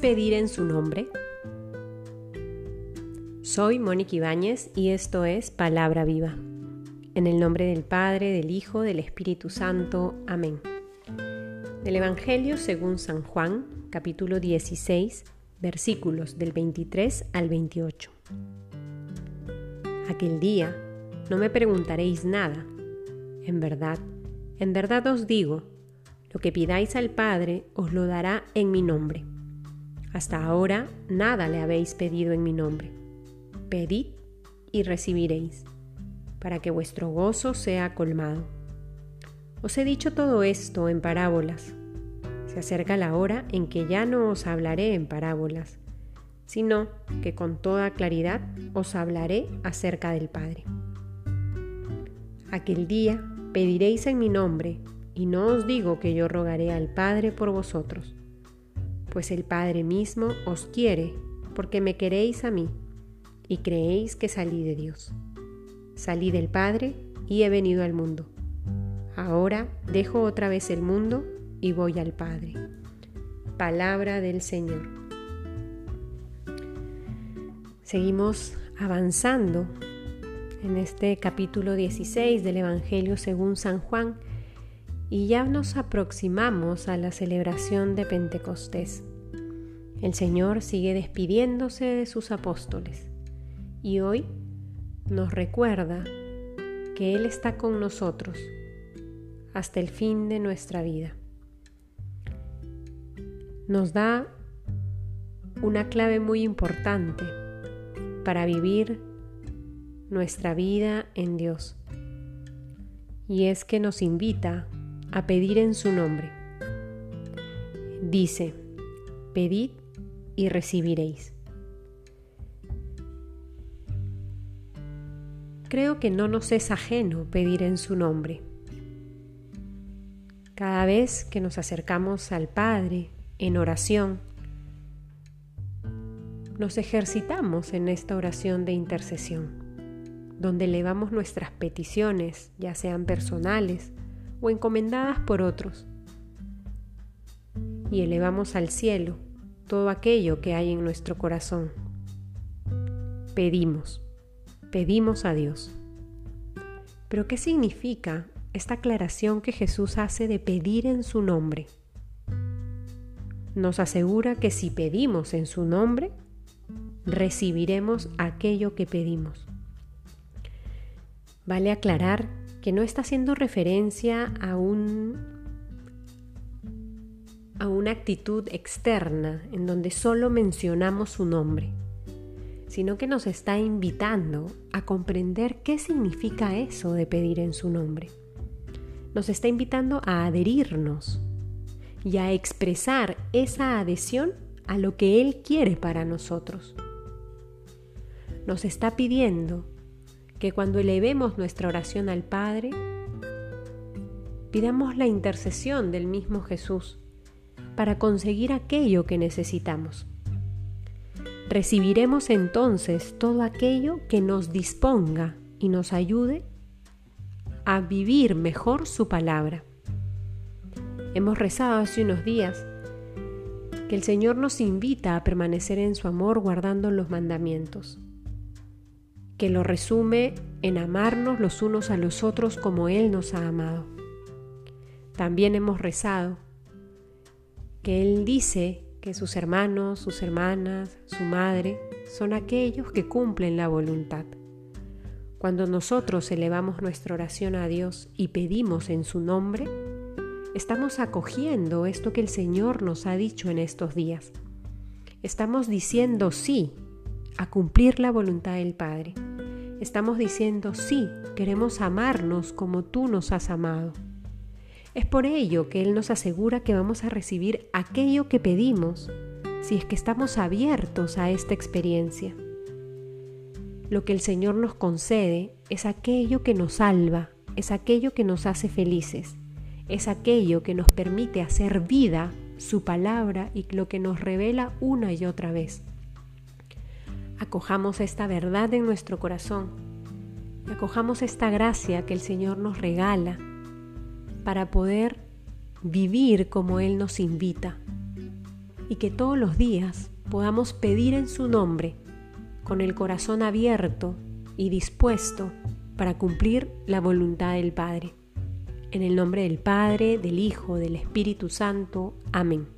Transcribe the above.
pedir en su nombre? Soy Mónica Ibáñez y esto es Palabra Viva. En el nombre del Padre, del Hijo, del Espíritu Santo. Amén. Del Evangelio según San Juan, capítulo 16, versículos del 23 al 28. Aquel día no me preguntaréis nada. En verdad, en verdad os digo, lo que pidáis al Padre os lo dará en mi nombre. Hasta ahora nada le habéis pedido en mi nombre. Pedid y recibiréis, para que vuestro gozo sea colmado. Os he dicho todo esto en parábolas. Se acerca la hora en que ya no os hablaré en parábolas, sino que con toda claridad os hablaré acerca del Padre. Aquel día pediréis en mi nombre, y no os digo que yo rogaré al Padre por vosotros pues el Padre mismo os quiere, porque me queréis a mí, y creéis que salí de Dios. Salí del Padre y he venido al mundo. Ahora dejo otra vez el mundo y voy al Padre. Palabra del Señor. Seguimos avanzando en este capítulo 16 del Evangelio según San Juan y ya nos aproximamos a la celebración de Pentecostés. El Señor sigue despidiéndose de sus apóstoles y hoy nos recuerda que Él está con nosotros hasta el fin de nuestra vida. Nos da una clave muy importante para vivir nuestra vida en Dios y es que nos invita a pedir en su nombre. Dice, pedid y recibiréis. Creo que no nos es ajeno pedir en su nombre. Cada vez que nos acercamos al Padre en oración, nos ejercitamos en esta oración de intercesión, donde elevamos nuestras peticiones, ya sean personales o encomendadas por otros. Y elevamos al cielo todo aquello que hay en nuestro corazón. Pedimos, pedimos a Dios. Pero ¿qué significa esta aclaración que Jesús hace de pedir en su nombre? Nos asegura que si pedimos en su nombre, recibiremos aquello que pedimos. Vale aclarar que no está haciendo referencia a un a una actitud externa en donde solo mencionamos su nombre, sino que nos está invitando a comprender qué significa eso de pedir en su nombre. Nos está invitando a adherirnos y a expresar esa adhesión a lo que Él quiere para nosotros. Nos está pidiendo que cuando elevemos nuestra oración al Padre, pidamos la intercesión del mismo Jesús para conseguir aquello que necesitamos. Recibiremos entonces todo aquello que nos disponga y nos ayude a vivir mejor su palabra. Hemos rezado hace unos días que el Señor nos invita a permanecer en su amor guardando los mandamientos que lo resume en amarnos los unos a los otros como Él nos ha amado. También hemos rezado que Él dice que sus hermanos, sus hermanas, su madre son aquellos que cumplen la voluntad. Cuando nosotros elevamos nuestra oración a Dios y pedimos en su nombre, estamos acogiendo esto que el Señor nos ha dicho en estos días. Estamos diciendo sí a cumplir la voluntad del Padre. Estamos diciendo, sí, queremos amarnos como tú nos has amado. Es por ello que Él nos asegura que vamos a recibir aquello que pedimos, si es que estamos abiertos a esta experiencia. Lo que el Señor nos concede es aquello que nos salva, es aquello que nos hace felices, es aquello que nos permite hacer vida su palabra y lo que nos revela una y otra vez. Acojamos esta verdad en nuestro corazón, acojamos esta gracia que el Señor nos regala para poder vivir como Él nos invita. y que todos los días podamos pedir en su nombre con el corazón abierto y dispuesto para cumplir la voluntad del Padre. En el nombre del Padre, del Hijo, del Espíritu Santo. Amén.